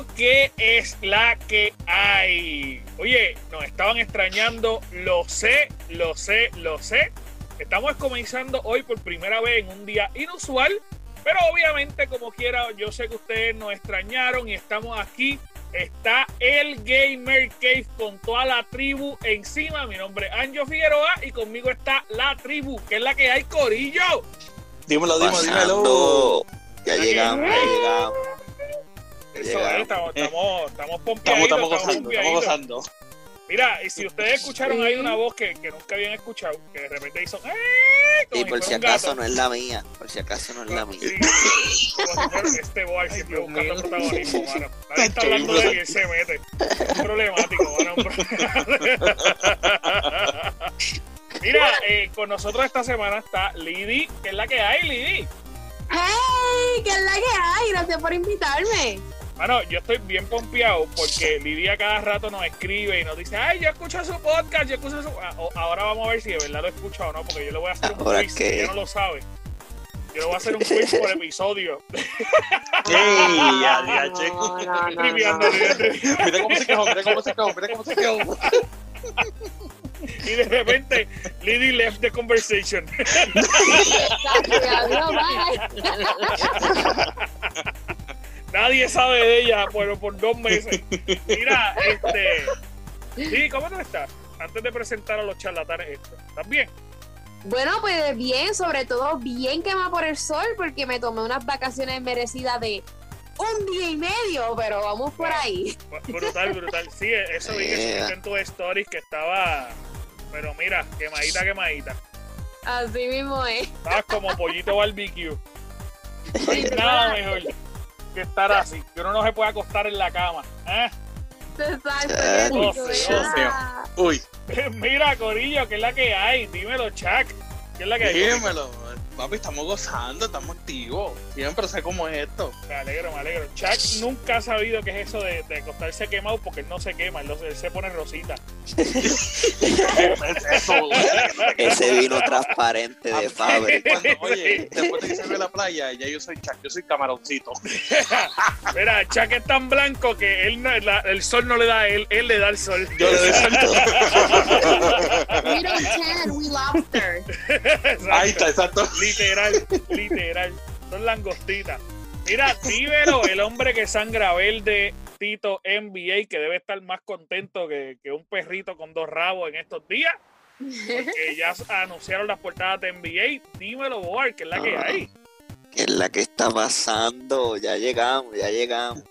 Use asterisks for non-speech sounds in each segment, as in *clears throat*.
Corillo, ¿qué es la que hay? Oye, nos estaban extrañando, lo sé, lo sé, lo sé. Estamos comenzando hoy por primera vez en un día inusual, pero obviamente como quiera, yo sé que ustedes nos extrañaron y estamos aquí. Está el Gamer Cave con toda la tribu encima. Mi nombre es Anjo Figueroa y conmigo está la tribu, que es la que hay, Corillo. Dímelo, dímelo, dímelo. Ya llegamos, ya llegamos. Eso es, estamos, estamos, estamos Estamos, pompeaditos, estamos gozando, estamos gozando. Mira, y si ustedes escucharon ahí una voz que, que nunca habían escuchado, que de repente hizo ¡Eh! Y por si acaso gato. no es la mía, por si acaso no es la mía. Sí, como si fuera este boy siempre buscando mío. protagonismo, mano. Nadie está hablando de él y él se mete. Es un problemático, mano. *laughs* Mira, eh, con nosotros esta semana está Lidi, que es la que hay, Lidi. ¡Hey! ¿Qué es la que hay? Gracias por invitarme. Mano, yo estoy bien pompeado porque Lidia cada rato nos escribe y nos dice, ay, yo escucho su podcast, yo escucho su... Ah, Ahora vamos a ver si de verdad lo escucha o no, porque yo le voy a hacer un quiz, que- ella no lo sabe. Yo le voy a hacer un quiz por *laughs* episodio. ¡Ey! Ya, ya. Mira cómo se quejó, mira cómo se quejó, mira cómo se quejó. Y de repente, Lidi left the conversation. *laughs* Nadie sabe de ella por, por dos meses. Mira, este... Sí, ¿cómo tú estás? Antes de presentar a los charlatanes. ¿Estás bien? Bueno, pues bien, sobre todo bien quema por el sol, porque me tomé unas vacaciones merecidas de un día y medio, pero vamos por ahí. Brutal, brutal. Sí, eso vi que en tus stories que estaba. Pero mira, quemadita, quemadita. Así mismo es. Estabas como pollito barbecue. No hay *laughs* nada mejor que estar así. Que uno no se puede acostar en la cama. ¿eh? Exacto. Uy. Uy, *laughs* Mira, Corillo, ¿qué es la que hay? Dímelo, Chuck. ¿Qué es la que hay? dímelo. Papi, estamos gozando, estamos activos. Siempre sé cómo es esto. Me alegro, me alegro. Chuck nunca ha sabido qué es eso de, de acostarse quemado porque él no se quema, él, se pone rosita. Es *laughs* eso, güey. Ese vino transparente de Fabre. Cuando, *laughs* oye, *laughs* después de que se ve la playa, ya yo soy Chuck, yo soy camaroncito. Mira, Chuck es tan blanco que él no- la- el sol no le da a él, él le da el sol. Yo le doy salto. We don't tan, we lobster. Ahí está, exacto. Literal, literal. Son langostitas. Mira, Tívero, el hombre que sangra verde, Tito NBA, que debe estar más contento que, que un perrito con dos rabos en estos días, porque ya *laughs* anunciaron las portadas de NBA. Dímelo, Boar, que es la que hay. ¿Qué es la que está pasando? Ya llegamos, ya llegamos.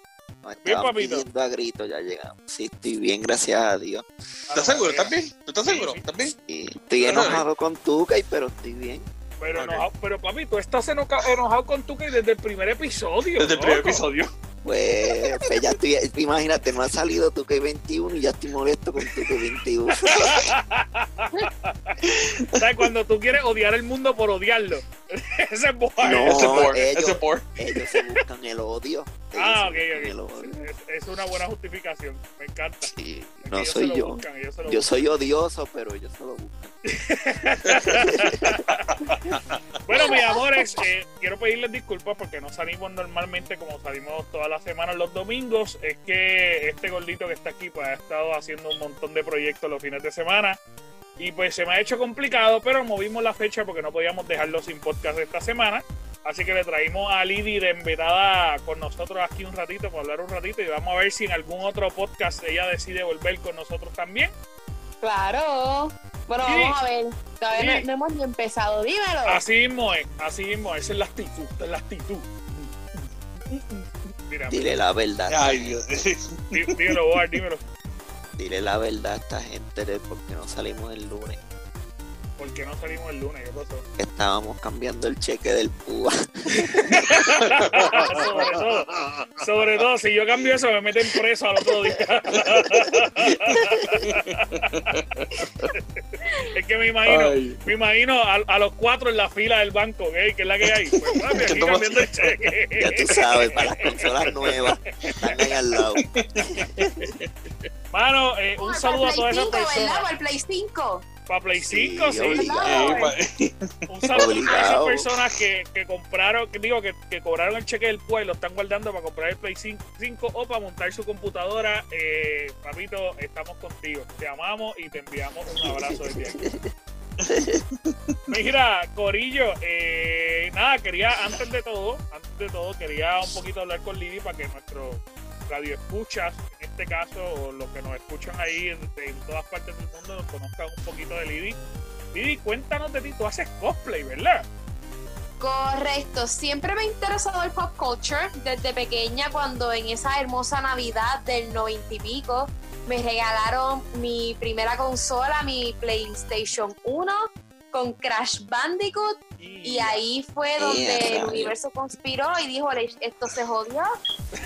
Nos Bien, papito. pidiendo a gritos, ya llegamos. Sí, estoy bien, gracias a Dios. ¿Estás seguro? ¿Estás bien? ¿Tú estás seguro? ¿Estás bien? Estoy enojado con Tucay, pero estoy bien. Pero, Ok. enojado, pero papi, tú estás enojado con tu que desde el primer episodio. Desde el primer episodio. Pues, pues ya estoy, imagínate, no ha salido Tucay 21 y ya estoy molesto con Tucay 21. ¿Sabes? Cuando tú quieres odiar el mundo por odiarlo. *laughs* Ese es Boar. No, ese por, ellos- ese por. Ellos se buscan el odio. *laughs* Ellos Ah, ok, buscan el ok. odio. Es, es una buena justificación. Me encanta. Sí, Es no soy yo. buscan, Yo soy odioso, pero ellos se lo buscan. *laughs* Bueno, mis amores, eh, quiero pedirles disculpas porque no salimos normalmente como salimos todas las semanas los domingos. Es que este gordito que está aquí pues ha estado haciendo un montón de proyectos los fines de semana y pues se me ha hecho complicado, pero movimos la fecha porque no podíamos dejarlo sin podcast esta semana. Así que le traímos a Lidi de invitada con nosotros aquí un ratito para hablar un ratito y vamos a ver si en algún otro podcast ella decide volver con nosotros también. Claro. Bueno, Sí. vamos a ver. Todavía Sí. no, no hemos ni empezado. Dímelo. Así mismo es, así mismo es, esa es la actitud, esa es la actitud. Mira, Dile la verdad. Ay, Dios. *laughs* dímelo, Boar, dímelo. Dile la verdad a esta gente de por qué no salimos el lunes. ¿Por qué no salimos el lunes? ¿Qué pasó? Estábamos cambiando el cheque del PUA. *laughs* sobre todo, sobre todo, si yo cambio eso me meten preso al otro día. *laughs* es que me imagino, Ay. me imagino a, a los cuatro en la fila del banco, ¿ok? que es la que hay. Pues papi, *laughs* aquí cambiando el Ya tú cheque. sabes, para las consolas nuevas. Están ahí al lado. Mano, eh, un saludo a todas esas 5, ¿verdad? personas. Por Play 5. Para Play Sí, 5, sí. obligado. Sí, *laughs* Un saludo a esas Obligado. personas que, que compraron, que digo, que, que cobraron el cheque del pueblo, lo están guardando para comprar el Play 5, 5 o para montar su computadora. Eh, papito, estamos contigo. Te amamos y te enviamos un abrazo desde aquí. *laughs* Mira, Corillo, eh, nada, quería, antes de todo, antes de todo, quería un poquito hablar con Lidi para que nuestro radio escuchas, en este caso, o los que nos escuchan ahí en, todas partes del mundo, nos conozcan un poquito de Lidi. Lidi, cuéntanos de ti, tú haces cosplay, ¿verdad? Correcto, siempre me ha interesado el pop culture desde pequeña cuando en esa hermosa Navidad del noventa y pico me regalaron mi primera consola, mi PlayStation 1 con Crash Bandicoot y ahí fue donde el universo conspiró y dijo, "Le- esto se jodió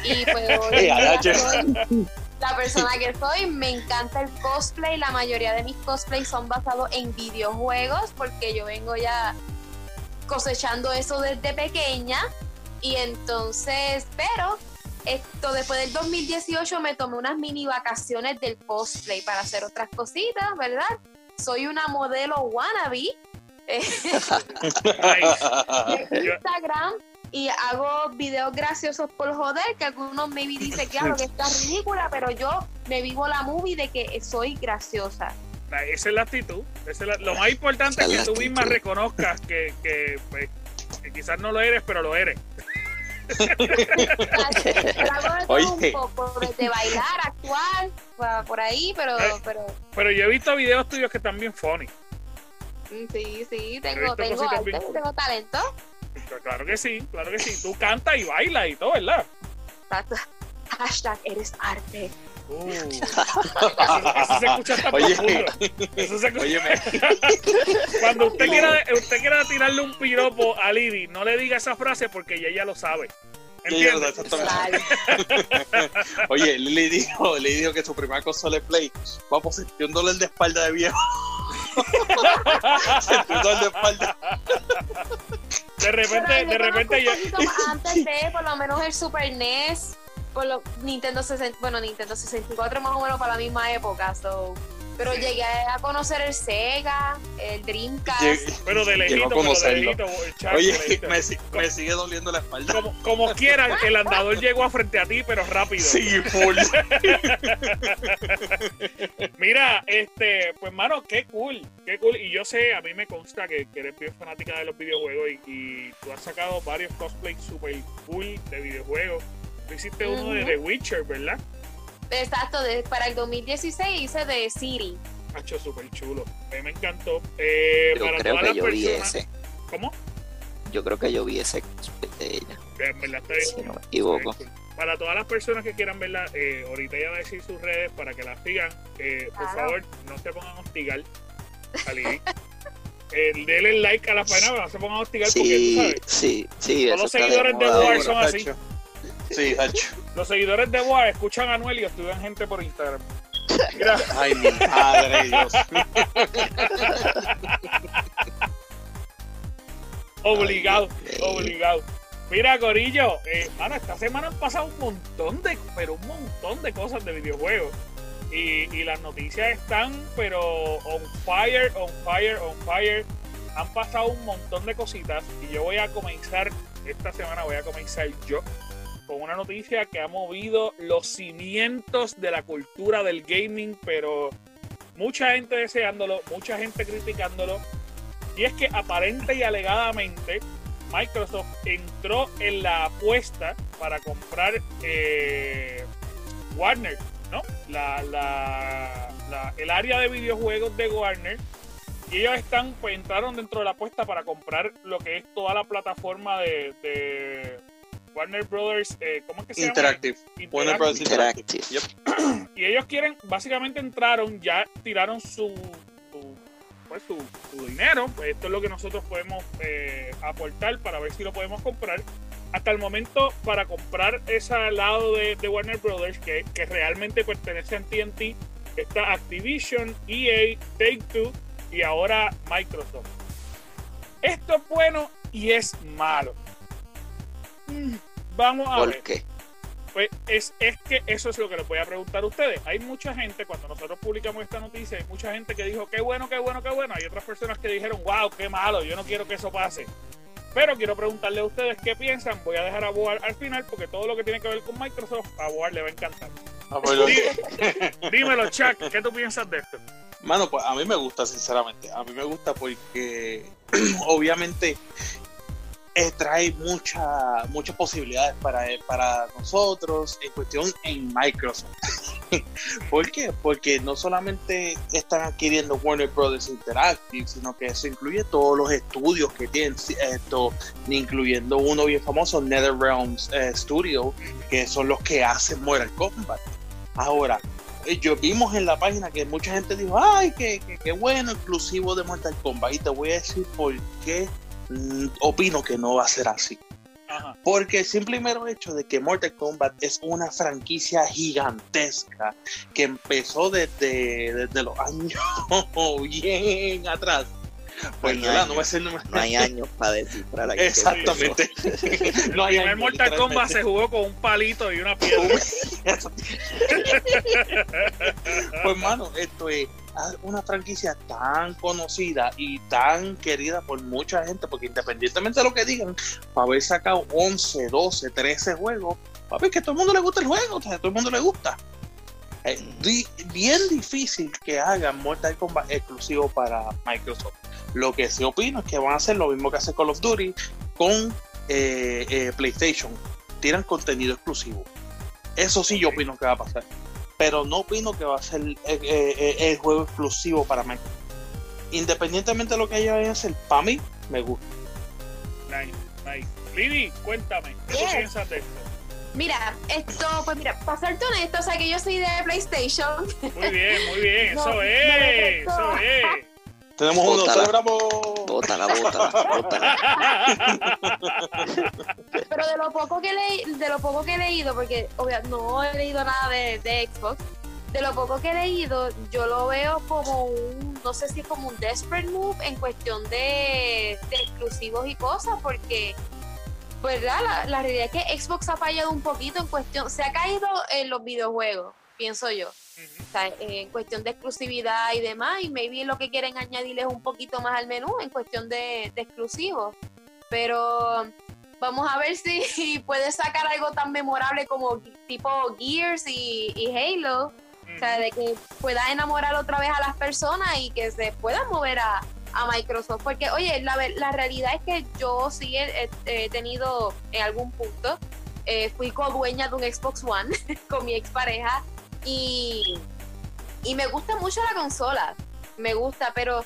y pues hoy soy la persona que soy, me encanta el cosplay, la mayoría de mis cosplays son basados en videojuegos porque yo vengo ya cosechando eso desde pequeña. Y entonces, pero esto después del 2018 me tomé unas mini vacaciones del cosplay para hacer otras cositas, ¿verdad? Soy una modelo wannabe eh, Instagram y hago videos graciosos por joder, que algunos maybe dicen, claro, que está ridícula, pero yo me vivo la movie de que soy graciosa. Esa es la actitud. Esa es la- lo más importante es que tú misma reconozcas que, que, pues, que quizás no lo eres, pero lo eres. Oye. *laughs* un poco, desde bailar, actuar, por ahí, pero, Eh. pero Pero yo he visto videos tuyos que están bien funny. mm, sí, sí, tengo, tengo arte, bien tengo talento. Claro que sí, claro que sí. Tú cantas y bailas y todo, ¿verdad? Exacto. Hashtag eres arte. Uh, eso, eso se escucha hasta Oye. Eso se escucha- Óyeme, Cuando usted quiera, usted quiera tirarle un piropo a Lidi, no le diga esa frase porque ella ya lo sabe. Ella lo ¿Entiendes? oye, Lili dijo, Lili dijo que su primera consola de Play, vamos, sentí un dolor de espalda de viejo. sentí un dolor de espalda. De repente, de repente yo, antes de por lo menos el Super NES, por lo Nintendo 60, bueno, Nintendo 64 más o menos para la misma época, so. Pero llegué a conocer el Sega, el Dreamcast. Pero de a lejito, pero de lejito, chacho, Oye, de lejito. me, si- me sigue doliendo la espalda. como, como quieran, *laughs* el andador llegó a frente a ti, pero rápido. Sí, full. *laughs* Mira, este, pues mano, qué cool, qué cool. Y yo sé, a mí me consta que, que eres bien fanática de los videojuegos y, y tú has sacado varios cosplays super cool de videojuegos. Tú hiciste uno de Ujú. The Witcher, ¿verdad? Exacto, de- para el 2016 hice de City. Hacho, súper chulo. A mí me encantó. Eh, Yo para creo todas que las yo vi ese. ¿Cómo? Yo creo que yo vi ese de ella, en verdad está bien si no me equivoco. Para todas las personas que quieran verla, eh, ahorita ella va a decir sus redes para que la sigan. Eh, por Claro. favor, no se pongan a hostigar a Lili. *laughs* Eh, denle like a la página, pero no se pongan a hostigar porque tú Sí, sabes. sí, sí. Todos los de seguidores de moda War ahora. son así. Hacho. Sí, hacho. Los seguidores de War escuchan a Anuel y estudian gente por Instagram. Mira, *laughs* Ay, mi madre, Dios. *laughs* obligado, obligado. Mira, Corillo, eh, mano, esta semana han pasado un montón de, pero un montón de cosas de videojuegos. Y, y las noticias están, pero on fire, on fire, on fire. Han pasado un montón de cositas y yo voy a comenzar, esta semana voy a comenzar yo con una noticia que ha movido los cimientos de la cultura del gaming, pero mucha gente deseándolo, mucha gente criticándolo. Y es que aparente y alegadamente Microsoft entró en la apuesta para comprar eh, Warner, ¿no? La, la- la- el área de videojuegos de Warner. Y ellos están, pues entraron dentro de la apuesta para comprar lo que es toda la plataforma de, de Warner Brothers, eh, ¿cómo es que se Interactive. llama? Warner Bros. Interactive. Yep. Y ellos quieren, básicamente entraron, ya tiraron su, su, pues, su, su dinero. Pues esto es lo que nosotros podemos eh, aportar para ver si lo podemos comprar. Hasta el momento, para comprar ese lado de, de Warner Brothers, que, que realmente pertenece a TNT, está Activision, EA, Take Two y ahora Microsoft. Esto es bueno y es malo. Mm, Vamos a ver. ¿Por qué? Pues es, es que eso es lo que les voy a preguntar a ustedes. Hay mucha gente, cuando nosotros publicamos esta noticia, hay mucha gente que dijo, qué bueno, qué bueno, qué bueno. Hay otras personas que dijeron, wow, qué malo, yo no quiero que eso pase. Pero quiero preguntarle a ustedes qué piensan. Voy a dejar a Boar al final porque todo lo que tiene que ver con Microsoft, a Boar le va a encantar. Ah, pues lo- Dí- *laughs* Dímelo, Chuck, ¿qué tú piensas de esto? Mano, pues a mí me gusta, sinceramente. A mí me gusta porque *clears throat* obviamente eh, trae mucha, muchas posibilidades para, para nosotros en cuestión en Microsoft. *laughs* ¿Por qué? Porque no solamente están adquiriendo Warner Brothers Interactive, sino que eso incluye todos los estudios que tienen, esto, incluyendo uno bien famoso, NetherRealms eh, Studio, que son los que hacen Mortal Kombat. Ahora, eh, yo vimos en la página que mucha gente dijo, ay, qué, qué, qué bueno, exclusivo de Mortal Kombat. Y te voy a decir por qué opino que no va a ser así. Ajá. Porque el simple y mero hecho de que Mortal Kombat es una franquicia gigantesca que empezó desde, desde los años *laughs* bien atrás. Pues No ¿verdad? no va a años. ser No hay años para descifrar aquí. Exactamente. *laughs* *laughs* no hay El años, Mortal Kombat se jugó con un palito y una piedra. pues mano, esto es una franquicia tan conocida y tan querida por mucha gente, porque independientemente de lo que digan, para haber sacado 11, 12, 13 juegos, papi, que a todo el mundo le gusta el juego, o sea, a todo el mundo le gusta. Eh, di- bien difícil que hagan Mortal Kombat exclusivo para Microsoft. Lo que sí opino es que van a hacer lo mismo que hace Call of Duty con eh, eh, PlayStation. Tiran contenido exclusivo. Eso sí yo opino que va a pasar. Pero no opino que va a ser eh, eh, eh, el juego exclusivo para Microsoft. Independientemente de lo que ellos vayan a hacer, para mí me gusta. Nice, nice. Lili, cuéntame, ¿qué tú Yes. piensas de esto? Mira, esto, pues mira, para serte honesto, o sea que yo soy de PlayStation. Muy bien, muy bien, *laughs* No, eso es, eso es. Tenemos uno, celebramos. Bótala, bótala, bótala. Pero de lo poco que leí, de lo poco que he leído, porque obvia- no he leído nada de, de Xbox, de lo poco que he leído, yo lo veo como un, no sé si es como un desperate move en cuestión de, de exclusivos y cosas, porque ¿verdad? La, la realidad es que Xbox ha fallado un poquito en cuestión, se ha caído en los videojuegos, pienso yo. En cuestión de exclusividad y demás, y maybe lo que quieren añadirle es un poquito más al menú en cuestión de, de exclusivos. Pero vamos a ver *laughs* si puede sacar algo tan memorable como tipo Gears y, y Halo. O sea, de que pueda enamorar otra vez a las personas y que se puedan mover a, a Microsoft. Porque, oye, la, la realidad es que yo sí he tenido en algún punto, eh, fui co-dueña de un Xbox One *laughs* con mi expareja y, y me gusta mucho la consola, me gusta, pero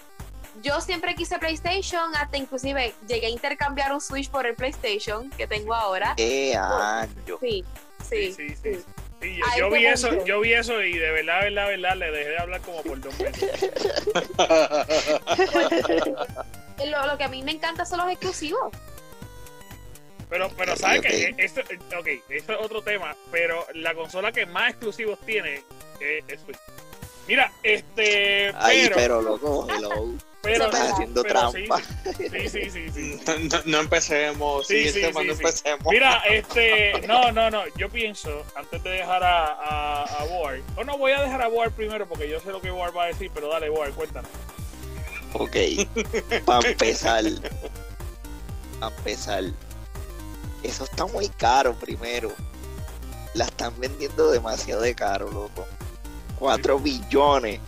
yo siempre quise PlayStation, hasta inclusive llegué a intercambiar un Switch por el PlayStation que tengo ahora. ¡Qué año! Sí, Sí, sí, sí, sí. sí. Sí, yo, yo vi eso, yo vi eso y de verdad, verdad, verdad, le dejé de hablar como por dos meses. *laughs* *laughs* Lo, lo que a mí me encanta son los exclusivos. Pero, pero ¿sabes ok. qué? Esto, ok, eso es otro tema, pero la consola que más exclusivos tiene es, es Switch. Mira, este, Ay, pero, pero loco, hello. pero, Estás haciendo pero trampa. sí, sí, sí, sí. *laughs* No, no- no empecemos, Sí, sí, sí, tema, sí, no empecemos. Mira, *laughs* este, no, no, no, yo pienso, antes de dejar a, a, a Ward, o no, voy a dejar a Ward primero porque yo sé lo que Ward va a decir, pero dale, Ward, cuéntanos. Ok, para empezar, para empezar, eso está muy caro primero. La están vendiendo demasiado de caro, loco. 4 billones.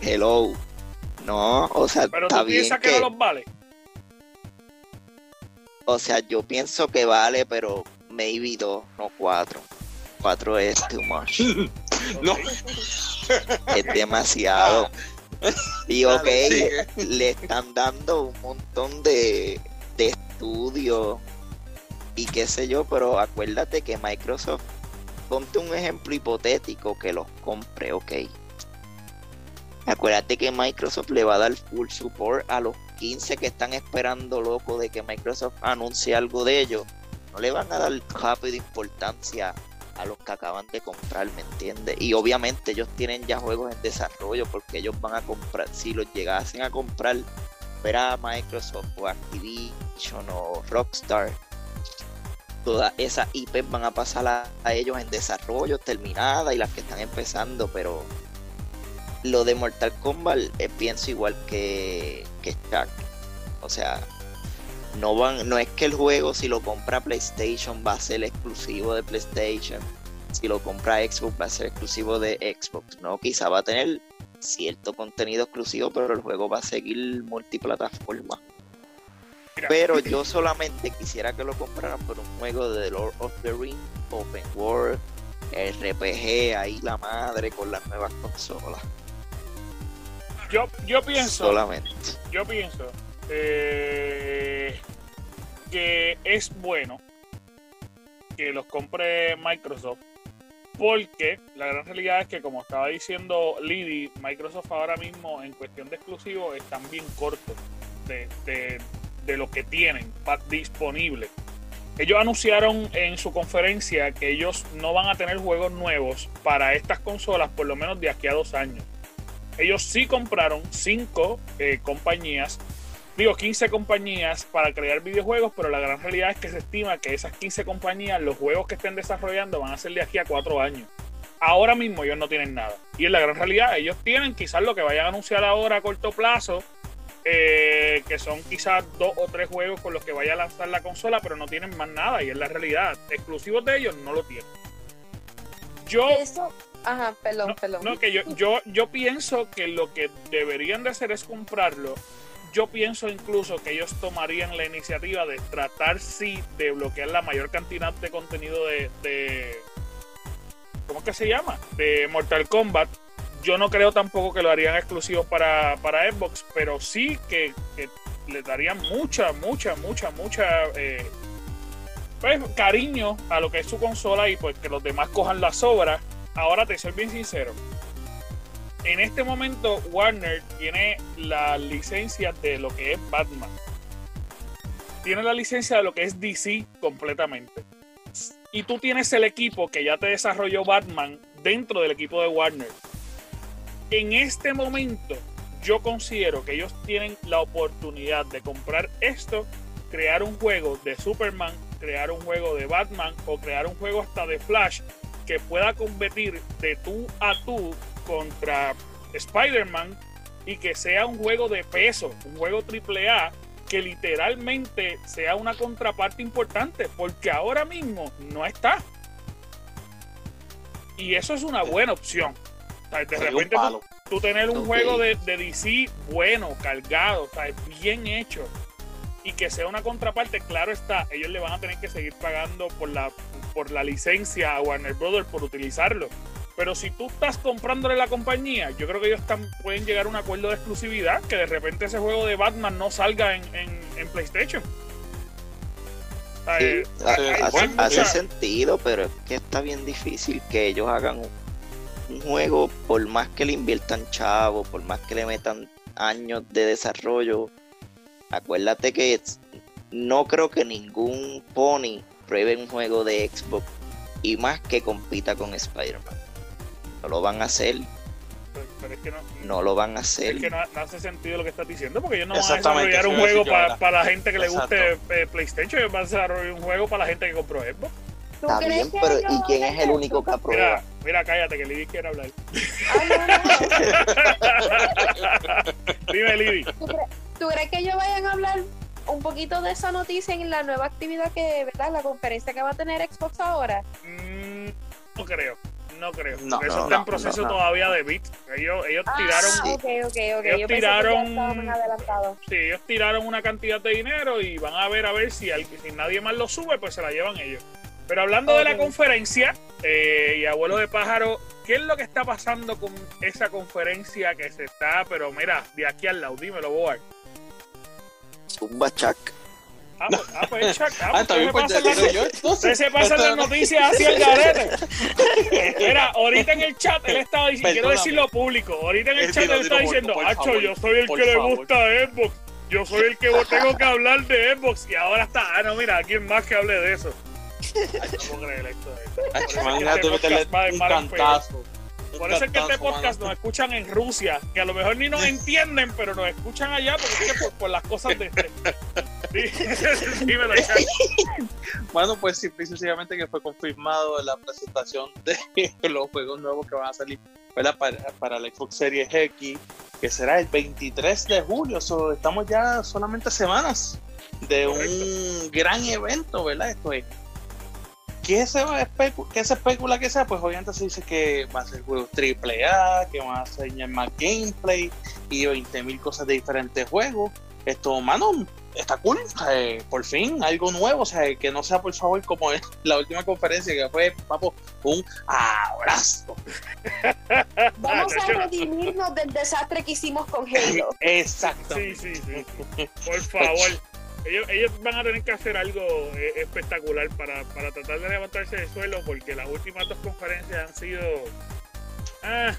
Hello. No, o sea, Pero está tú bien piensas que, que, no los vale. o sea, yo pienso que vale, pero maybe 2, no 4. 4 es too much. *laughs* No. Es demasiado. Y ok, le están dando un montón de, de estudios y qué sé yo, pero acuérdate que Microsoft, ponte un ejemplo hipotético que los compre, ok. Acuérdate que Microsoft le va a dar full support a los 15 que están esperando loco de que Microsoft anuncie algo de ellos. No le van a dar rápido importancia a los que acaban de comprar, ¿me entiendes? Y obviamente ellos tienen ya juegos en desarrollo porque ellos van a comprar, si los llegasen a comprar, ver a Microsoft o Activision o Rockstar, todas esas IPs van a pasar a, ellos en desarrollo, terminada y las que están empezando, pero lo de Mortal Kombat eh, pienso igual que, que. O sea, no van, no es que el juego si lo compra PlayStation va a ser exclusivo de PlayStation, si lo compra Xbox va a ser exclusivo de Xbox, no, quizá va a tener cierto contenido exclusivo, pero el juego va a seguir multiplataforma. Pero yo solamente quisiera que lo compraran por un juego de The Lord of the Rings, Open World, RPG, ahí la madre con las nuevas consolas. Yo, yo pienso, Solamente. yo pienso eh, que es bueno que los compre Microsoft porque la gran realidad es que como estaba diciendo Liddy, Microsoft ahora mismo en cuestión de exclusivos están bien cortos de, de- de lo que tienen disponible. Ellos anunciaron en su conferencia que ellos no van a tener juegos nuevos para estas consolas por lo menos de aquí a dos años. Ellos sí compraron cinco eh, compañías, digo 15 compañías para crear videojuegos, pero la gran realidad es que se estima que esas 15 compañías, los juegos que estén desarrollando van a ser de aquí a cuatro años. Ahora mismo ellos no tienen nada. Y en la gran realidad, ellos tienen quizás lo que vayan a anunciar ahora a corto plazo, eh, que son quizás dos o tres juegos con los que vaya a lanzar la consola, pero no tienen más nada. Y es la realidad. Exclusivos de ellos no lo tienen. Yo Eso, ajá, perdón, perdón. no, que yo, yo, yo pienso que lo que deberían de hacer es comprarlo. Yo pienso incluso que ellos tomarían la iniciativa de tratar sí de bloquear la mayor cantidad de contenido de, de ¿cómo es que se llama? De Mortal Kombat. Yo no creo tampoco que lo harían exclusivo para, para Xbox, pero sí que, que le darían mucha, mucha, mucha, mucha eh, pues, cariño a lo que es su consola y pues que los demás cojan las obras. Ahora te soy bien sincero. En este momento Warner tiene la licencia de lo que es Batman. Tiene la licencia de lo que es DC completamente. Y tú tienes el equipo que ya te desarrolló Batman dentro del equipo de Warner. En este momento yo considero que ellos tienen la oportunidad de comprar esto, crear un juego de Superman, crear un juego de Batman o crear un juego hasta de Flash que pueda competir de tú a tú contra Spider-Man y que sea un juego de peso, un juego AAA que literalmente sea una contraparte importante, porque ahora mismo no está. Y eso es una buena opción. De repente tú, palo. tú tener un juego de, de DC bueno, cargado, o sea, bien hecho y que sea una contraparte, claro está, ellos le van a tener que seguir pagando por la, por la licencia a Warner Brothers por utilizarlo. Pero si tú estás comprándole la compañía, yo creo que ellos están, pueden llegar a un acuerdo de exclusividad, que de repente ese juego de Batman no salga en, en- en PlayStation. Sí, hace sentido, pero es que está bien difícil que ellos hagan un, juego, por más que le inviertan chavo, por más que le metan años de desarrollo. Acuérdate que es- no creo que ningún Pony pruebe un juego de Xbox y más que compita con Spider-Man. No lo van a hacer, pero es que no, no lo van a hacer. es que no, no hace sentido lo que estás diciendo, porque ellos no van a desarrollar un juego para, para la gente que le guste eh, PlayStation, ellos van a desarrollar un juego para la gente que compró Xbox. ¿Tú Está crees bien, que pero ellos ¿y quién es el único que aprueba? Mira, mira, cállate, que Liddy quiere hablar. Ah, no, no. *laughs* Dime, Liddy. ¿Tú, cre- tú crees que ellos vayan a hablar un poquito de esa noticia en la nueva actividad que, ¿verdad? La conferencia que va a tener Xbox ahora. Mm, no creo, no creo. No, porque eso no, está en proceso no, no. todavía de bit. Ellos, ellos tiraron, Ah, ok, ok, ok. ellos Yo pensé que ya tiraron- sí, ellos tiraron una cantidad de dinero y van a ver a ver si, al- si nadie más lo sube, pues se la llevan ellos. Pero hablando de la conferencia eh, y abuelo de pájaro, ¿qué es lo que está pasando con esa conferencia que se está, pero mira, de aquí al lado, dímelo, Boar. Zumba Chuck. Ah, pues, ah, pues, *laughs* Chuck, ah, Ah, pues, también ¿qué pues pasa ya en la- digo yo, entonces. Se las noticias hacia el garete. Mira, ahorita en el chat él estaba diciendo, quiero decirlo público, ahorita en el chat él está dilo, diciendo, Hacho, yo soy el que le favor". gusta Xbox, yo soy el que tengo que hablar de Xbox y ahora está, ah no, mira, ¿quién más que hable de eso? No creer esto. esto. Imagínate meterle un cantazo. Por eso es que este podcast nos escuchan en Rusia, que a lo mejor ni nos entienden, pero nos escuchan allá porque es por, por las cosas de este. Dímelo. *laughs* Bueno, *laughs* pues simple y sencillamente que fue confirmado la presentación de *laughs* los juegos nuevos que van a salir ¿verdad? Para, para la Xbox Series X, que será el 23 de julio. So, estamos ya solamente semanas de un gran evento, ¿verdad? Esto es. ¿Qué se, va a especu- qué se especula que sea? Pues obviamente se dice que va a ser juegos AAA, que van a enseñar más gameplay y 20.000 cosas de diferentes juegos. Esto, mano, está cool. eh, por fin, algo nuevo. O sea, que no sea, por favor, como en la última conferencia que fue, papo, un abrazo. *laughs* Vamos a redimirnos del desastre que hicimos con Halo. *laughs* Exacto. Sí, sí, sí. Por favor. Ellos, ellos van a tener que hacer algo eh, espectacular para, para tratar de levantarse del suelo porque las últimas dos conferencias han sido... Ah,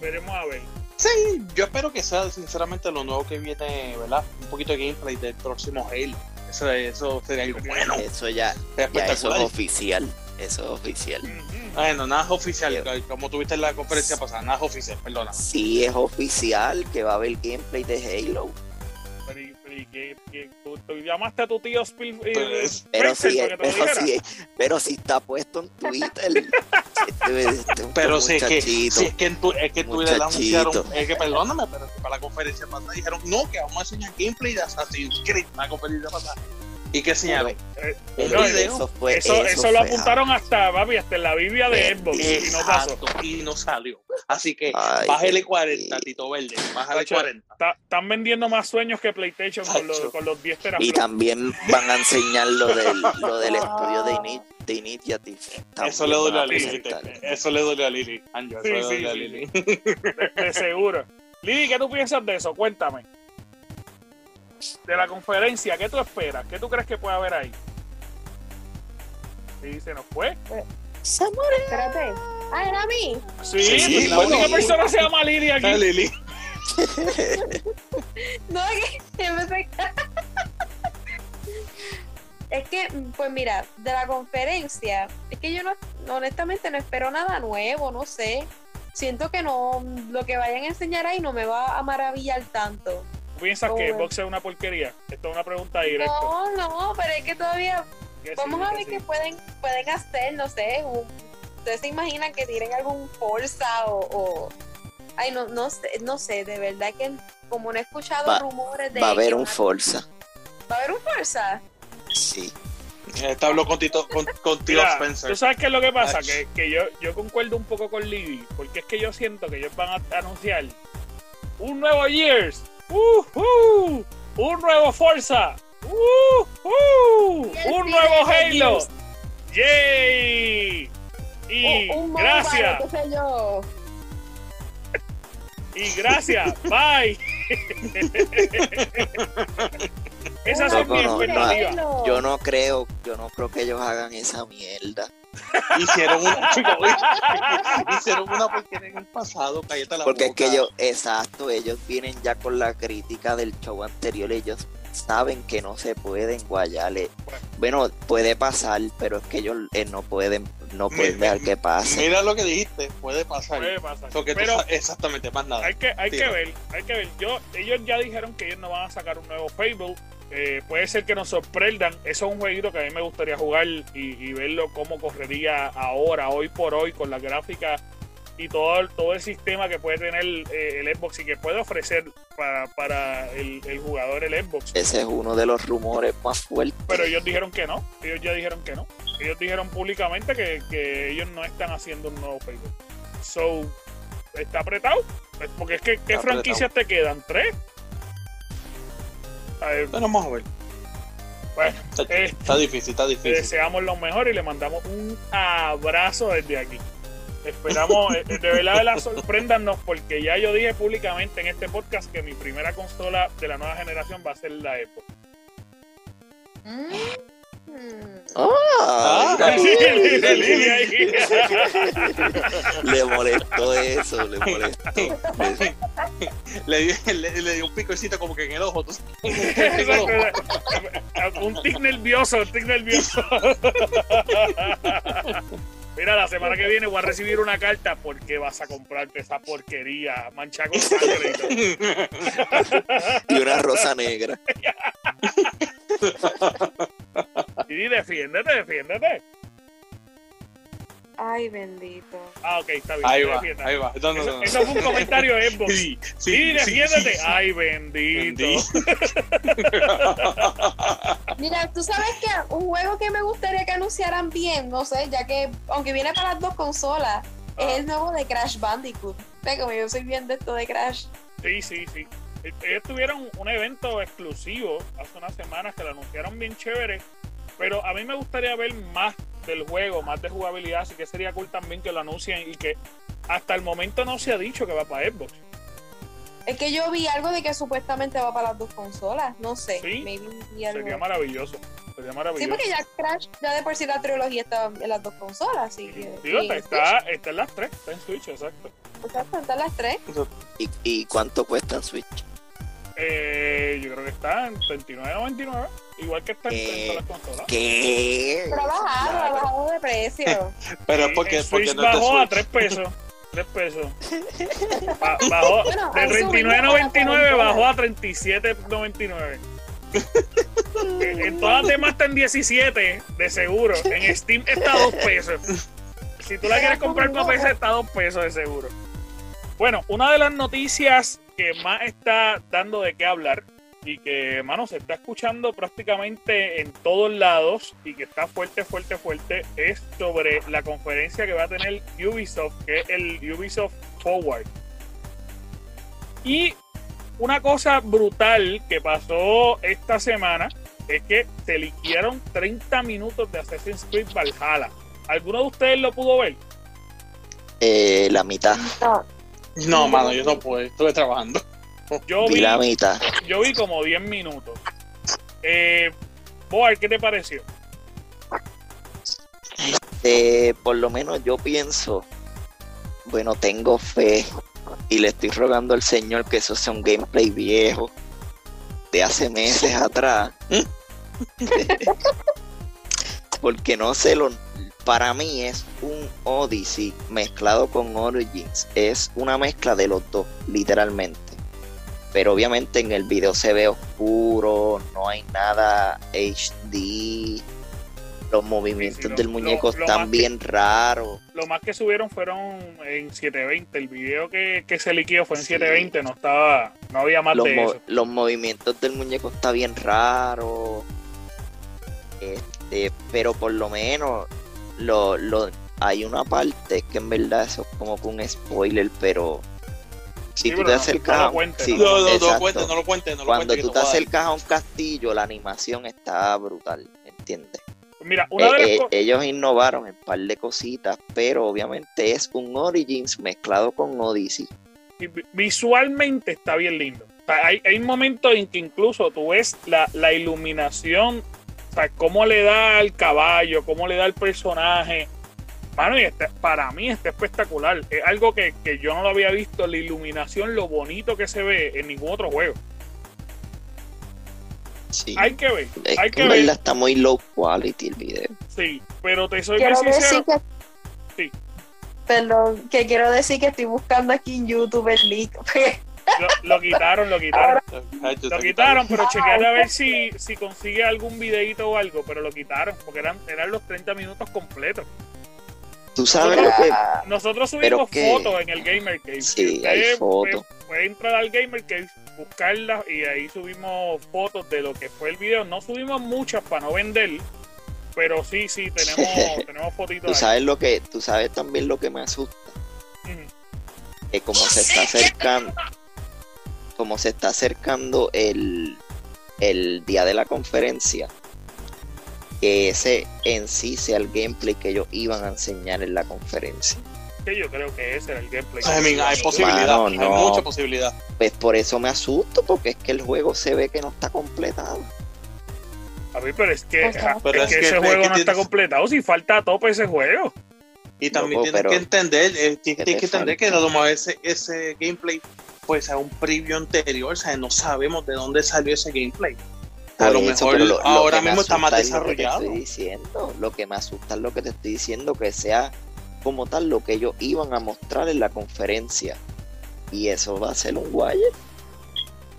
veremos a ver. Sí, yo espero que sea sinceramente lo nuevo que viene, ¿verdad? Un poquito de gameplay del próximo Halo. Eso, eso sería algo bueno. Eso ya, eso es oficial. Eso es oficial. Bueno, nada es oficial, Sí. como tuviste en la conferencia pasada, nada es oficial, perdona. Sí es oficial que va a haber gameplay de Halo. Y- que- que tú, tú llamaste a tu tío Spiel, eh, Pero Spencer sí, pero sí, pero sí está puesto en Twitter. Este- este Pero si es que, si es que en tu, es que en Twitter anunciaron, es que perdóname, pero para la conferencia pasada dijeron, no, que vamos a enseñar gameplay de Assassin's Creed, la conferencia pasada. ¿Y qué enseñaron? Eh, no, video. eso fue, eso, eso, eso lo apuntaron hasta, papi, hasta en la Biblia de Xbox y no pasó. Y no salió. Así que Ay, bájale qué- 40, Tito Verde, bájale Tacho, 40. Ta- Están vendiendo más sueños que PlayStation con los, Tacho. con los 10 Y teraflops. también van a enseñar lo del, lo del estudio de, Ini- de Initiative. También Eso le duele a Lili. presentar. Eso le duele a Lili. Eso Sí, le sí, duele a sí, Lili. De, de seguro. Lili, ¿qué tú piensas de eso? Cuéntame. De la conferencia, ¿qué tú esperas? ¿Qué tú crees que puede haber ahí? Sí, se nos fue. Espérate. Ah, era a mí. Sí, Sí, pues la bueno. única persona se llama Lili Ah, aquí. Lili. *laughs* No, es que empecé- *laughs* Es que, pues mira, de la conferencia, es que yo no, honestamente no espero nada nuevo, no sé. Siento que no, lo que vayan a enseñar ahí no me va a maravillar tanto. ¿Tú piensas que Oh. Xbox es una porquería? Esto es una pregunta directa. No, no, pero es que todavía Que sí, Vamos a que ver sí. qué pueden, pueden hacer, no sé. un- ¿Ustedes se imaginan que tienen algún Forza o, o- Ay, no, no sé, no sé, de verdad que como no he escuchado Va- rumores de Va a haber un Forza. ¿Va a haber un Forza? Sí. Esta habló con Tito, con, con tío Mira, Spencer. ¿Tú sabes qué es lo que pasa? Que, que yo, yo concuerdo un poco con Libby, porque es que yo siento que ellos van a anunciar un nuevo Years, ¡Woohoo! un nuevo Forza, el un nuevo Halo. ¡yay! Y Un- un gracias, qué sé yo. y gracias, bye. *laughs* Esa es Loco, mi no, no. Yo no creo, yo no creo que ellos hagan esa mierda. Hicieron una, *laughs* hicieron una porquería en el pasado, cállate la Porque es que ellos, exacto, ellos vienen ya con la crítica del show anterior, ellos saben que no se pueden guayarle. Bueno, puede pasar, pero es que ellos eh, no pueden, no pueden dejar mi- que pase. Mira lo que dijiste, puede pasar. Puede pasar. Que Pero exactamente, más nada. hay que, hay que ver, hay que ver. Yo, ellos ya dijeron que ellos no van a sacar un nuevo Fable. Eh, puede ser que nos sorprendan. Eso es un jueguito que a mí me gustaría jugar y, y verlo cómo correría ahora, hoy por hoy, con la gráfica y todo, el- todo el sistema que puede tener eh, el Xbox y que puede ofrecer para, para el, el jugador el Xbox. Ese es uno de los rumores más fuertes. Pero ellos dijeron que no. Ellos ya dijeron que no. Ellos dijeron públicamente que, que ellos no están haciendo un nuevo Fable. So, está apretado. Pues, Porque es que, ¿qué Está franquicias te quedan? ¿Tres? A ver, Bueno, vamos a ver. bueno, Está, eh, está difícil, está difícil. deseamos lo mejor y le mandamos un abrazo desde aquí. Esperamos, eh, de verdad, de la sorpréndanos, porque ya yo dije públicamente en este podcast que mi primera consola de la nueva generación va a ser la Xbox. Mm. Ah, Sí, le molestó eso, le molestó. Le, dio- le, le dio un picocito como que en el ojo. tú sabes. En el ojo. un tic nervioso, un tic nervioso. Mira, la semana que viene voy a recibir una carta porque vas a comprarte esa porquería mancha con sangre. y todo. *laughs* Y una rosa negra. *laughs* Y defiéndete, defiéndete. Ay, bendito. Ah, ok, está bien. Ahí va, ahí va. No, no, Eso, no. eso fue un comentario de Xbox. Sí, Sí, sí, sí, defiéndete. sí, sí. Ay, bendito. Mira, tú sabes que un juego que me gustaría que anunciaran bien, no sé, ya que aunque viene para las dos consolas, Ah. es el nuevo de Crash Bandicoot. Ve como yo soy bien de esto de Crash. Sí, sí, sí. Ellos tuvieron un evento exclusivo hace unas semanas que lo anunciaron bien chévere, pero a mí me gustaría ver más del juego, más de jugabilidad, así que sería cool también que lo anuncien y que hasta el momento no se ha dicho que va para Xbox. Es que yo vi algo de que supuestamente va para las dos consolas, no sé. Sí. Sería maravilloso. Sería Sí, maravilloso. porque ya Crash, ya de por sí la trilogía está en las dos consolas, así que. Digo, en está, está en las tres, está en Switch, exacto. Exacto, están las tres. ¿Y, y cuánto cuesta en Switch? Eh, yo creo que está en 39.99, igual que está en, en todas las consolas. ¿Qué? Pero ha bajado, ha bajado de precio. *laughs* Pero es porque, porque Switch no es de bajó a Switch. 3 pesos. 3 pesos. *laughs* Ba- bajó Bueno, de han subido 39.99 para bajó a 37.99. En en todas las demás está en 17, de seguro. En Steam está a 2 pesos. Si tú la quieres comprar para PC, está a 2 pesos de seguro. Bueno, una de las noticias que más está dando de qué hablar y que, mano, se está escuchando prácticamente en todos lados y que está fuerte, fuerte, fuerte, es sobre la conferencia que va a tener Ubisoft, que es el Ubisoft Forward. Y una cosa brutal que pasó esta semana es que se liquidaron 30 minutos de Assassin's Creed Valhalla. ¿Alguno de ustedes lo pudo ver? Eh, la mitad. No, No, mano, yo no puedo. Estuve trabajando. *laughs* Yo Vi vi, la mitad. yo vi como 10 minutos. Eh, Boar, ¿qué te pareció? Eh, por lo menos yo pienso, bueno, tengo fe y le estoy rogando al Señor que eso sea un gameplay viejo de hace meses atrás. *laughs* Porque no sé, lo, para mí es un Odyssey mezclado con Origins. Es una mezcla de los dos, literalmente. Pero obviamente en el video se ve oscuro, no hay nada HD. Los movimientos Sí, sí, lo- del muñeco lo- lo están que- bien raros. Lo más que subieron fueron en 720. El video que, que se liquidó fue en 720, no estaba, no había más Los, de eso. los movimientos del muñeco está bien raro. Este, pero por lo menos lo, lo, hay una parte que en verdad eso es como que un spoiler, pero si Sí, tú te acercas no a- cuentes, sí, no No, no, no lo cuentes, no lo cuentes, no lo cuando tú te acercas a un castillo, la animación está brutal, ¿entiendes? Mira, una de Eh, eh, ellos innovaron en un par de cositas, pero obviamente es un Origins mezclado con Odyssey. vi- visualmente está bien lindo. O sea, hay, hay momentos en que incluso tú ves la, la iluminación, o sea, cómo le da al caballo, cómo le da al personaje. Mano, y está- para mí está espectacular. Es algo que, que yo no lo había visto, la iluminación, lo bonito que se ve en ningún otro juego. Sí. Hay que ver, es hay que ver. verdad está muy low quality el video. Sí, pero te soy quiero muy sincero. decir que. Sí. Perdón, que quiero decir que estoy buscando aquí en YouTube el link. *laughs* Lo, lo quitaron, lo quitaron. Lo quitaron, pero Ah, chequeate a ver si, si consigue algún videito o algo, pero lo quitaron, porque eran, eran los 30 minutos completos. Tú sabes lo que Nosotros subimos que- fotos en el Gamer Cave. Sí, Si hay usted fotos. Puede, puede entrar al Gamer Cave, buscarlas y ahí subimos fotos de lo que fue el video. No subimos muchas para no vender, pero sí, sí, tenemos, *laughs* tenemos fotitos tú ahí. sabes lo que tú sabes también lo que me asusta Ujú. que como se está acercando como se está acercando el el día de la conferencia que ese en sí sea el gameplay que ellos iban a enseñar en la conferencia Que yo creo que ese era el gameplay. I mean, hay posibilidad, Mano, hay no. mucha posibilidad. pues por eso me asusto porque es que el juego se ve que no está completado A mí, pero es que, Ajá. es Pero que es que- ese es juego que no está completado. Si falta a tope ese juego. Y también Loco, tienes que entender, eh, tienes, ¿Qué tienes te que entender que falta? lo mejor ese, ese gameplay pues a un preview anterior, o sea, no sabemos de dónde salió ese gameplay. A Por lo eso, mejor lo- ahora me mismo está más es lo que te desarrollado. estoy diciendo. Lo que me asusta es lo que te estoy diciendo, que sea como tal lo que ellos iban a mostrar en la conferencia. Y eso va a ser un guay.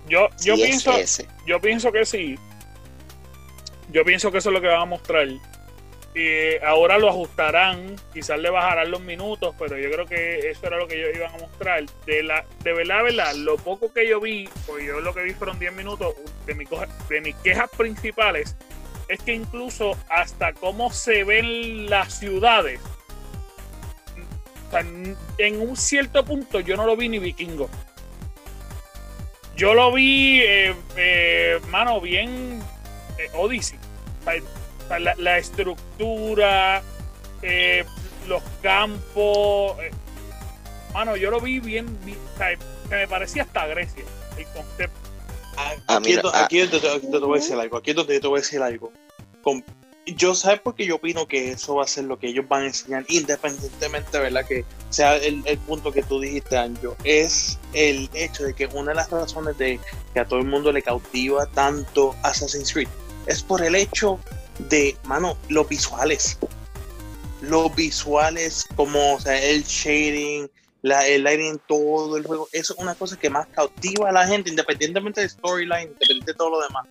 Yo, yo pienso, ese. yo pienso que sí. Yo pienso que eso es lo que van a mostrar. Y ahora lo ajustarán, quizás le bajarán los minutos, pero yo creo que eso era lo que ellos iban a mostrar. De la, de verdad, verdad, lo poco que yo vi, pues yo lo que vi fueron 10 minutos, de, mi de mis quejas principales, es que incluso hasta cómo se ven las ciudades, en un cierto punto yo no lo vi ni vikingo. Yo lo vi, eh, eh, mano, bien eh, Odyssey. Sea, la, la estructura, eh, los campos. eh, mano, yo lo vi bien, bien, o sea, que me parecía hasta Grecia, el concepto. Ah, Ah, Aquí, mira, es do- ah. aquí es donde te, te voy a decir algo. Aquí es donde yo te voy a decir algo. Con- yo sabes porque yo opino que eso va a ser lo que ellos van a enseñar, independientemente, ¿verdad? Que sea el, el punto que tú dijiste, Anjo, es el hecho de que una de las razones de que a todo el mundo le cautiva tanto Assassin's Creed es por el hecho de, mano, los visuales. Los visuales, como o sea, el shading, la, el lighting, todo el juego, eso es una cosa que más cautiva a la gente, independientemente de storyline, independientemente de todo lo demás.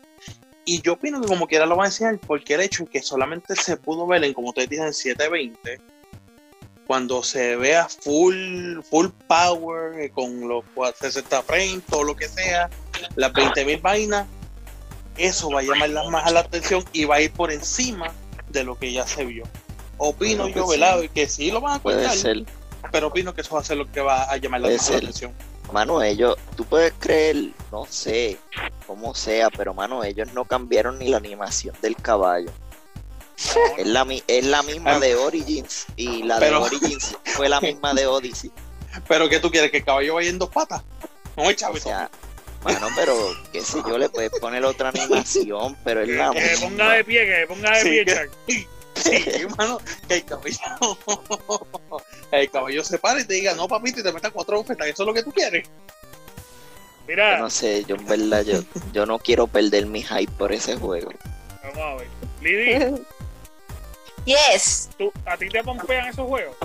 Y yo opino que como quiera lo van a enseñar, porque el hecho es que solamente se pudo ver en, como ustedes dicen, en 720, cuando se vea full, full power, eh, con los 60 frames, todo lo que sea, las 20.000 vainas, eso va a llamar más la atención y va a ir por encima de lo que ya se vio. Opino yo, pues ¿verdad? sí. Que sí lo van a Puede contar, ser. pero opino que eso va a ser lo que va a llamar más la atención. Mano, ellos, tú puedes creer, no sé cómo sea, pero mano, ellos no cambiaron ni la animación del caballo. Es la, es la misma de Origins y la de Origins fue la misma de Odyssey. *laughs* Pero ¿qué tú quieres? ¿Que el caballo vaya en dos patas? No, O chavito. sea, mano, pero qué sé yo, le puedes poner otra *laughs* animación, pero es la que misma. ponga de pie, que se ponga de Sí, pie, que- Chuck. *laughs* Sí, hermano, que el caballo, *laughs* el caballo se pare y te diga, no, papito, y te meta cuatro bofetas, eso es lo que tú quieres. Yo Mira, no sé, yo en verdad, yo, yo no quiero perder mi hype por ese juego. vamos a ver. Lidi, yes. ¿tú, ¿a ti te pompean esos juegos?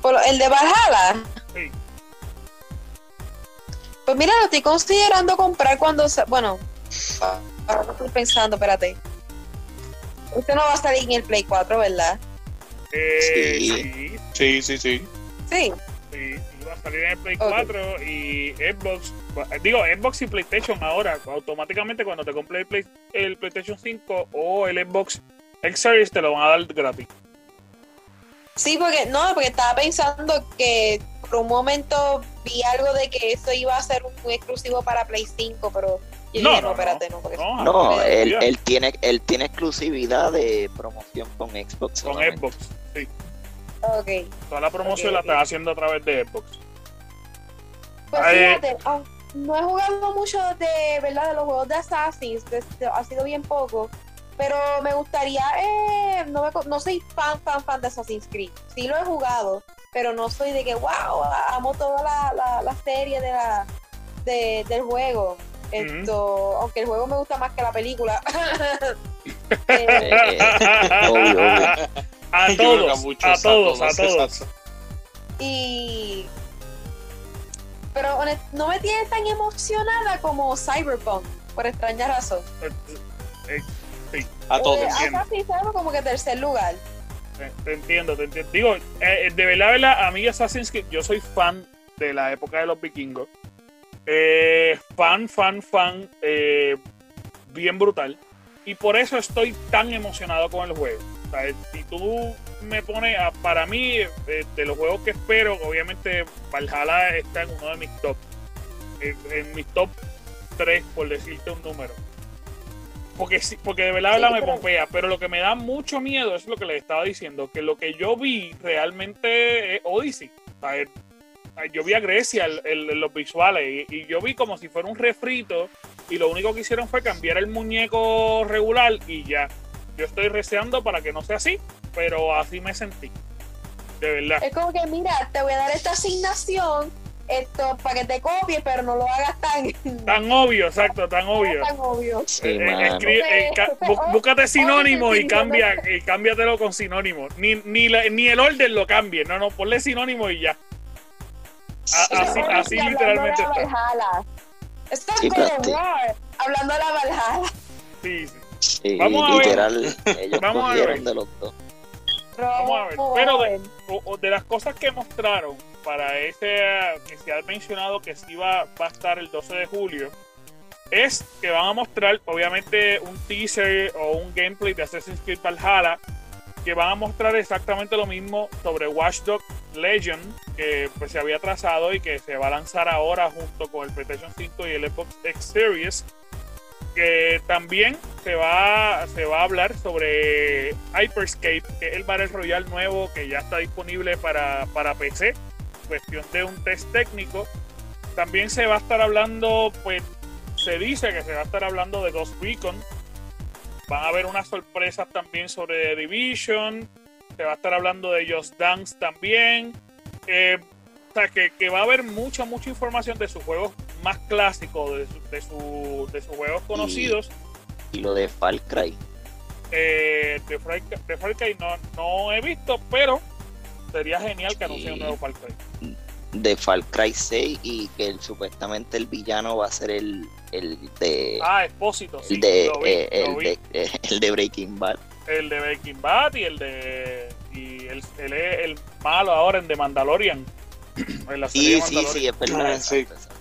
Por lo- el de Valhalla. Sí. Pues mira, lo estoy considerando comprar cuando bueno, ahora estoy pensando, espérate. Este no va a salir en el Play 4, ¿verdad? Eh, Sí. sí, Sí, sí, sí. Sí. va a salir en el Play Ok. 4 y Xbox, digo, Xbox y PlayStation ahora, automáticamente cuando te compres el, Play- el PlayStation 5 o el Xbox X Series te lo van a dar gratis. Sí, porque no, porque estaba pensando que por un momento vi algo de que eso iba a ser un, un exclusivo para Play 5, pero yo No, dije, no, no, espérate, no, porque No, él, tiene, él tiene exclusividad de promoción con Xbox. con solamente. Xbox, sí. ok. Toda la promoción la ok. estás haciendo a través de Xbox. Pues fíjate, no he jugado mucho de verdad de los juegos de Assassin's, de- de- ha sido bien poco, pero me gustaría, eh, no, me no soy fan, fan, fan de Assassin's Creed, sí lo he jugado, pero no soy de que, wow, amo toda la, la, la serie de la, de- del juego. Esto, aunque el juego me gusta más que la película. Eh, Eh, eh, obvio, obvio. A todos, a todos, a todos. y pero no me tiene tan emocionada como Cyberpunk, por extraña razón. Eh, A todos. Eh, entiendo. Assassin's Creed como que tercer lugar. Te, entiendo, te entiendo. Digo, eh, de verdad, a mí Assassin's Creed, yo soy fan de la época de los vikingos. Eh, fan, fan, fan, eh, bien brutal. Y por eso estoy tan emocionado con el juego. Sea, si tú me pones, a- para mí, eh, de los juegos que espero, obviamente Valhalla está en uno de mis top. En, en mis top 3, por decirte un número. Porque, sí- porque de verdad, Sí, verdad me pero- pompea, pero lo que me da mucho miedo es lo que le estaba diciendo, que lo que yo vi realmente es Odyssey. O sea, yo vi a Grecia el- el- los visuales y, y yo vi como si fuera un refrito y lo único que hicieron fue cambiar el muñeco regular y ya. Yo estoy reseando para que no sea así, pero así me sentí. De verdad. Es como que, mira, te voy a dar esta asignación, esto para que te copies, pero no lo hagas tan, Tan obvio, exacto, tan obvio. tan obvio. Sí, Eh, eh, escribe- eh, bú- búscate sinónimo y cambia y cámbiatelo con sinónimo. Ni, ni, la- ni el orden lo cambie. No, no, ponle sinónimo y ya. A- así, así y literalmente está. Sí. War. Hablando de la Valhalla. Sí, sí. Sí, Vamos a ver. literal, *laughs* ellos Vamos a ver. de los dos. Vamos a ver. Pero de, o- o de las cosas que mostraron para ese que se ha mencionado que sí va, va a estar el 12 de julio, es que van a mostrar, obviamente, un teaser o un gameplay de Assassin's Creed Valhalla, que van a mostrar exactamente lo mismo sobre Watchdog Legend, que pues se había trazado y que se va a lanzar ahora junto con el PlayStation 5 y el Xbox X Series. Que también se va, se va a hablar sobre Hyperscape, que es el Battle Royale nuevo que ya está disponible para, para PC. Cuestión de un test técnico. También se va a estar hablando, pues se dice que se va a estar hablando de Ghost Recon. Van a haber unas sorpresas también sobre The Division. Se va a estar hablando de Just Dance también. Eh, o sea, que, que va a haber mucha, mucha información de sus juegos más clásicos, de, su- de, su- de sus juegos conocidos. Y lo de Far Cry. Eh, de, Far, Cry- de Far Cry no, no he visto, pero sería genial que anuncien un Sí. nuevo Far Cry. De Far Cry 6 y que el- supuestamente el villano va a ser el, el de. Ah, Expósito, sí, el de, lo vi, eh, el, de eh, el de Breaking Bad. El de Breaking Bad y el de. Y el, él es el malo ahora en The Mandalorian. en la serie Sí, de sí, Mandalorian. sí, es verdad. Ah, sí. exacto,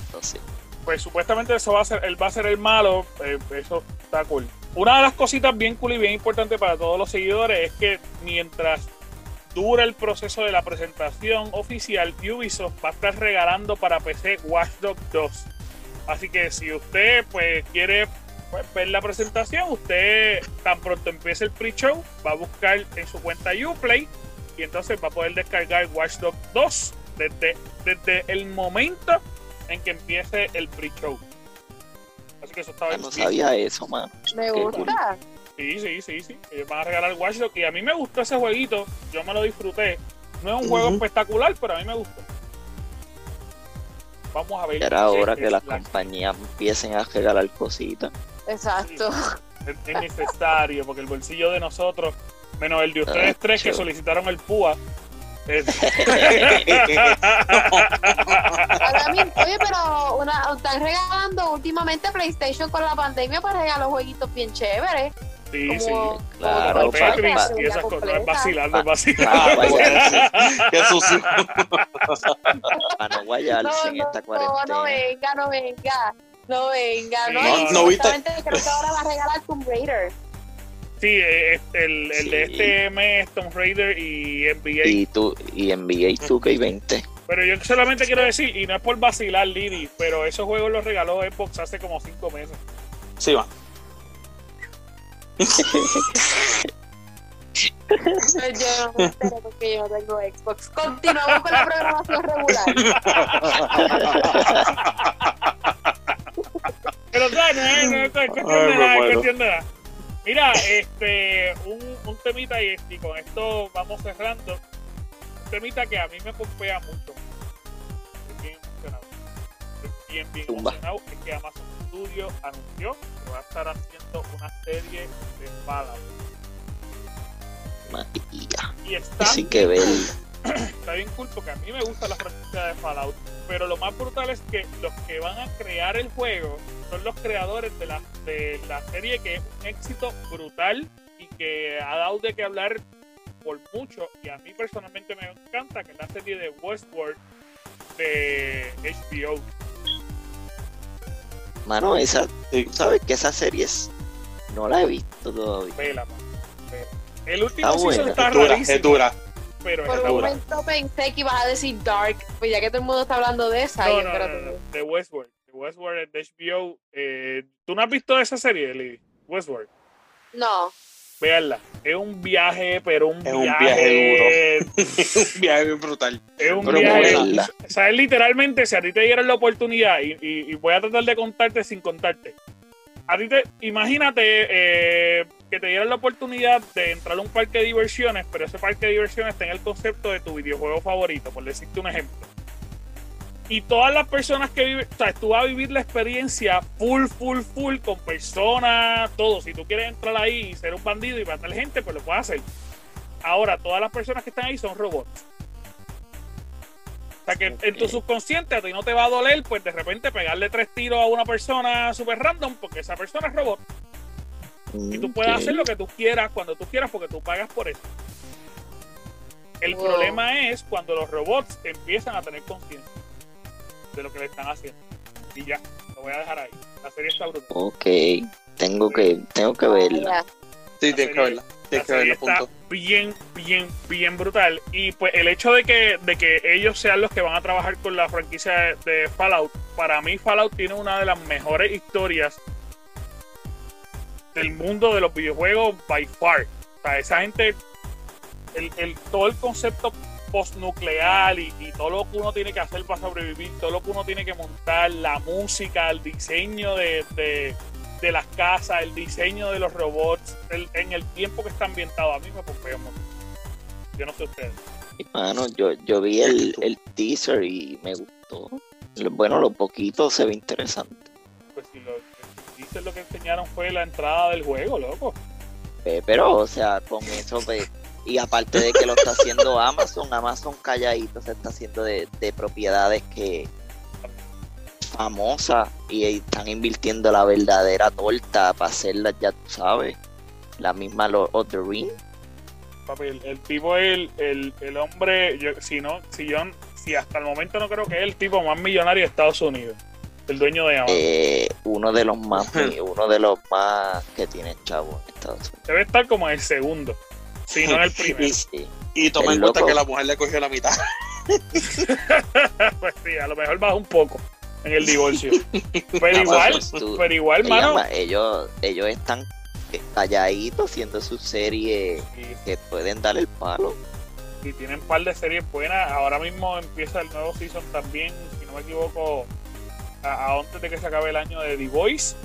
Pues supuestamente eso va a ser, él va a ser el malo. eh, eso está cool. Una de las cositas bien cool y bien importante para todos los seguidores es que mientras dura el proceso de la presentación oficial, Ubisoft va a estar regalando para PC Watch Dogs 2. Así que si usted pues quiere pues, ver la presentación, usted tan pronto empiece el pre-show, va a buscar en su cuenta Uplay y entonces va a poder descargar Watch Dogs 2 desde, desde el momento en que empiece el pre-show. Así que eso está Ah, bien. no sabía eso, mano. Me Qué gusta. Sí, sí, sí, sí. Ellos van a regalar Watch Dogs y a mí me gustó ese jueguito. Yo me lo disfruté. No es un juego espectacular, pero a mí me gustó. Vamos a ver. Era hora que las la- compañías empiecen a regalar cositas. Exacto. es, es necesario, porque el bolsillo de nosotros, menos el de ustedes Ah, tres que solicitaron el PUA. Ahora mismo, oye, pero una, están regalando últimamente PlayStation con la pandemia para regalar jueguitos bien chéveres. sí, sí. Como, claro, como pa- pa- y esas *laughs* cosas. No vacilando, vacilando. No Ah, Qué sucio. para no guayarse en No, esta no, cuarentena. no venga, no venga. No venga, no. No, no viste. creo que ahora va a regalar Tomb Raider. Sí, el, el de este mes, Tomb Raider y NBA. Y, tú, y NBA 2K20. Pero yo solamente quiero decir, y no es por vacilar, Lidi, pero esos juegos los regaló Xbox hace como cinco meses. Sí, va. Yo no me entero porque yo no tengo Xbox. Continuamos con la programación regular. Pero no es, no muero. cuestión de nada. Mira, este, un, un temita y, y con esto vamos cerrando. Un temita que a mí me pompea mucho. Estoy bien emocionado. Estoy bien, bien emocionado. Es que Amazon Studios anunció que va a estar haciendo una serie de Fallout. Y está Así que ver. Está bien cool porque a mí me gusta la franquicia de Fallout. Pero lo más brutal es que los que van a crear el juego son los creadores de la, de la serie que es un éxito brutal y que ha dado de qué hablar por mucho. Y a mí personalmente me encanta que es la serie de Westworld de HBO. Mano, esa, tú sabes que esa serie es, no la he visto todavía. Vela, man, vela. El último Está season buena. está Es dura, rarísimo, es dura. Pero Por está un momento pensé que ibas a decir Dark, pues ya que todo el mundo está hablando de esa. No, no, no, de Westworld. De Westworld de HBO. Eh, ¿Tú no has visto esa serie, Lily? Westworld. no. Veanla. Es un viaje, pero un Es un viaje. *laughs* *laughs* un viaje brutal. Es un Pero viaje. O sea, es literalmente, si a ti te dieran la oportunidad, y, y- y voy a tratar de contarte sin contarte. A ti te, imagínate eh, que te dieran la oportunidad de entrar a un parque de diversiones, pero ese parque de diversiones tenga el concepto de tu videojuego favorito, por decirte un ejemplo. Y todas las personas que viven, o sea, tú vas a vivir la experiencia full, full, full con personas, todo. Si tú quieres entrar ahí y ser un bandido y matar gente, pues lo puedes hacer. Ahora, todas las personas que están ahí son robots. O sea que en tu subconsciente a ti no te va a doler, pues de repente pegarle tres tiros a una persona super random, porque esa persona es robot. Y tú puedes hacer lo que tú quieras cuando tú quieras porque tú pagas por eso. El Wow. problema es cuando los robots empiezan a tener conciencia de lo que le están haciendo. Y ya, lo voy a dejar ahí. La serie está brutal. Ok, tengo que, tengo que verla. Sí, tienes que verla. La serie está bien, bien, bien brutal. Y pues el hecho de que, de que ellos sean los que van a trabajar con la franquicia de, de Fallout, para mí Fallout tiene una de las mejores historias del mundo de los videojuegos by far. O sea, esa gente, el, el- todo el concepto postnuclear y, y todo lo que uno tiene que hacer para sobrevivir, todo lo que uno tiene que montar, la música, el diseño de, de- de las casas, el diseño de los robots, el- en el tiempo que está ambientado, a mí me pompea un montón. Yo no sé ustedes. Mano, yo, yo vi el, *laughs* el teaser y me gustó. Bueno, lo poquito se ve interesante. Pues si lo, si dice lo que enseñaron fue la entrada del juego, loco. Eh, Pero, o sea, con eso, pues, y aparte de que lo está haciendo *laughs* Amazon, Amazon calladito se está haciendo de, de propiedades que famosas y están invirtiendo la verdadera torta para hacerlas, ya tú sabes, la misma Lord of the Ring. Papi, el, el tipo es el, el, el hombre, yo, si no, si yo, si hasta el momento no creo que es el tipo más millonario de Estados Unidos, el dueño de Amazon. Eh, uno de los más, *laughs* uno de los más que tiene chavo en Estados Unidos. Debe estar como en el segundo, si no en el *laughs* primero. Sí. Y toma El en cuenta loco. que la mujer le cogió la mitad. *laughs* pues sí, a lo mejor baja un poco en el divorcio. *laughs* Pero igual, pero igual, mano. ellos, ellos están calladitos haciendo su serie Y, que pueden dar el palo. y tienen un par de series buenas. Ahora mismo empieza el nuevo season también, si no me equivoco, a, a antes de que se acabe el año de The Voice.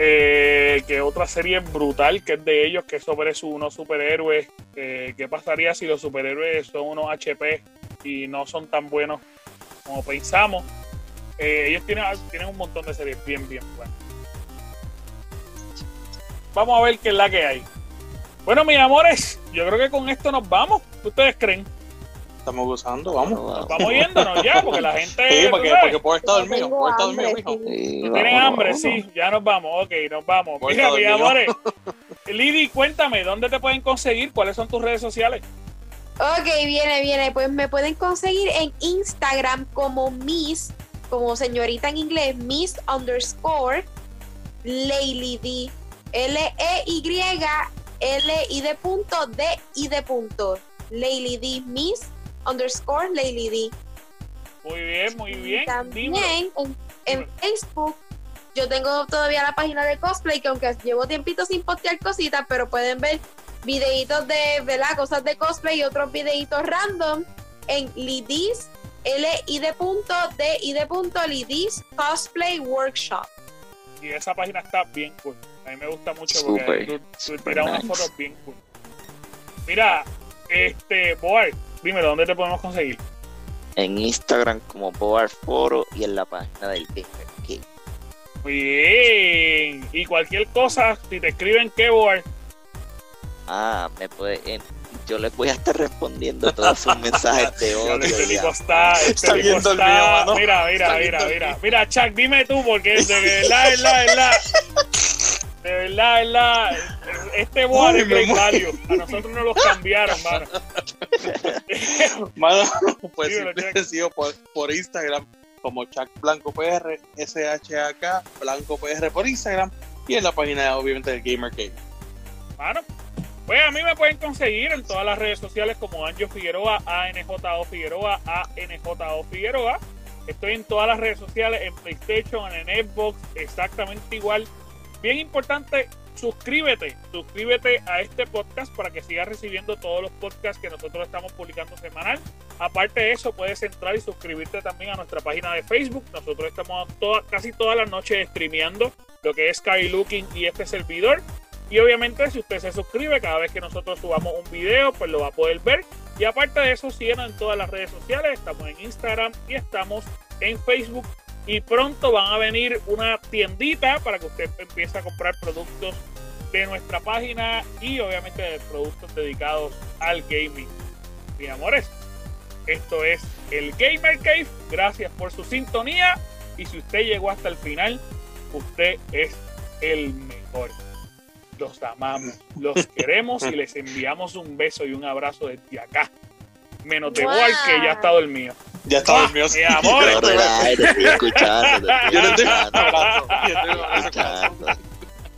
Eh, que otra serie brutal que es de ellos, que es sobre su, unos superhéroes. Eh, ¿Qué pasaría si los superhéroes son unos HP y no son tan buenos como pensamos? Eh, ellos tienen, tienen un montón de series bien, bien buenas. Vamos a ver qué es la que hay. Bueno, mis amores, yo creo que con esto nos vamos. ¿Qué ustedes creen? Estamos gozando, vamos. Vamos. Vamos yéndonos ya, porque la gente. Sí, porque, porque puedo estar dormido. tengo Puedo estar hambre, dormido, mijo. sí. ¿Tú tienes hambre? Sí, ya nos vamos. Ok, nos vamos. Mira, mis amores. Lidi, cuéntame, ¿dónde te pueden conseguir? ¿Cuáles son tus redes sociales? Ok, viene, viene. Pues me pueden conseguir en Instagram como Miss, como señorita en inglés, Miss underscore Layly D. L-E-Y L-I de punto D-I de punto. Layly D. Miss underscore Layly D. Muy bien, muy bien. También en, en. Facebook yo tengo todavía la página de cosplay que aunque llevo tiempito sin postear cositas, pero pueden ver videitos de, ¿verdad? Cosas de cosplay y otros videitos random en Lidis, L-I de punto, D-I de punto, Lidis Cosplay Workshop. Y esa página está bien cool. A mí me gusta mucho porque Súper, tú, tú súper tiras unas nice. fotos bien cool. Mira, este, Boar, dime, ¿dónde te podemos conseguir? En Instagram como Boar Foro y en la página del Gamer King. Muy bien. Y cualquier cosa, si te escriben qué, Boar, Ah, me puede. Yo les voy a estar respondiendo todos sus mensajes de *laughs* odio. este ya. está, este Está tipo bien está- dormido, mano. Mira, mira, Está mira, mira. Mira, Chuck, dime tú, porque de verdad, de verdad, de verdad. De verdad, de verdad. Este boar Ay, es. Value. A nosotros nos los cambiaron, mano. Mano, *laughs* pues siempre he sido por, por Instagram como Chuck Blanco PR, SHAK Blanco PR por Instagram y en la página obviamente del Gamer Cave. Mano. Pues a mí me pueden conseguir en todas las redes sociales como Anjo Figueroa, ANJO Figueroa, ANJO Figueroa. Estoy en todas las redes sociales, en PlayStation, en Xbox, exactamente igual. Bien importante, suscríbete, suscríbete a este podcast para que sigas recibiendo todos los podcasts que nosotros estamos publicando semanal. Aparte de eso, puedes entrar y suscribirte también a nuestra página de Facebook. Nosotros estamos toda- casi todas las noches streameando lo que es Sky Looking y este servidor. Y obviamente, si usted se suscribe, cada vez que nosotros subamos un video, pues lo va a poder ver. Y aparte de eso, síguenos en todas las redes sociales. Estamos en Instagram y estamos en Facebook y pronto van a venir una tiendita para que usted empiece a comprar productos de nuestra página y obviamente de productos dedicados al gaming. Mis amores, esto es el Gamer Cave. Gracias por su sintonía y si usted llegó hasta el final, usted es el mejor. Los amamos, los queremos y les enviamos un beso y un abrazo desde acá. Menos de Wow. Boal, que ya está dormido. Ya está Ah, dormido. mi amor, No, te estoy escuchando. te Yo estoy escuchando, te estoy escuchando.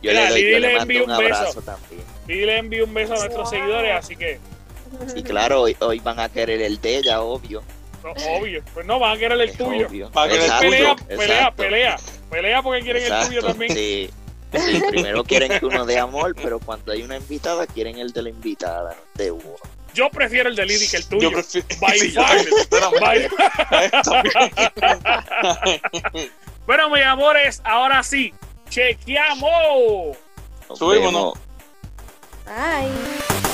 Yo Mira, le, doy, yo le envío mando un un beso. abrazo también. y le envío un beso a nuestros Wow. seguidores, así que, Y claro, hoy, hoy van a querer el de ella, obvio. no, obvio, pues no, van a querer el es tuyo. obvio. A querer Pelea, pelea, pelea, pelea porque quieren el tuyo también. Sí. *laughs* Sí, primero quieren que uno dé amor, pero cuando hay una invitada, quieren el de la invitada, no de uno. Yo prefiero el de Lidi que el tuyo. *laughs* Yo prefiero. By Sí, far. bueno, mis amores, ahora sí, chequeamos. Subímonos. vemos. Bye.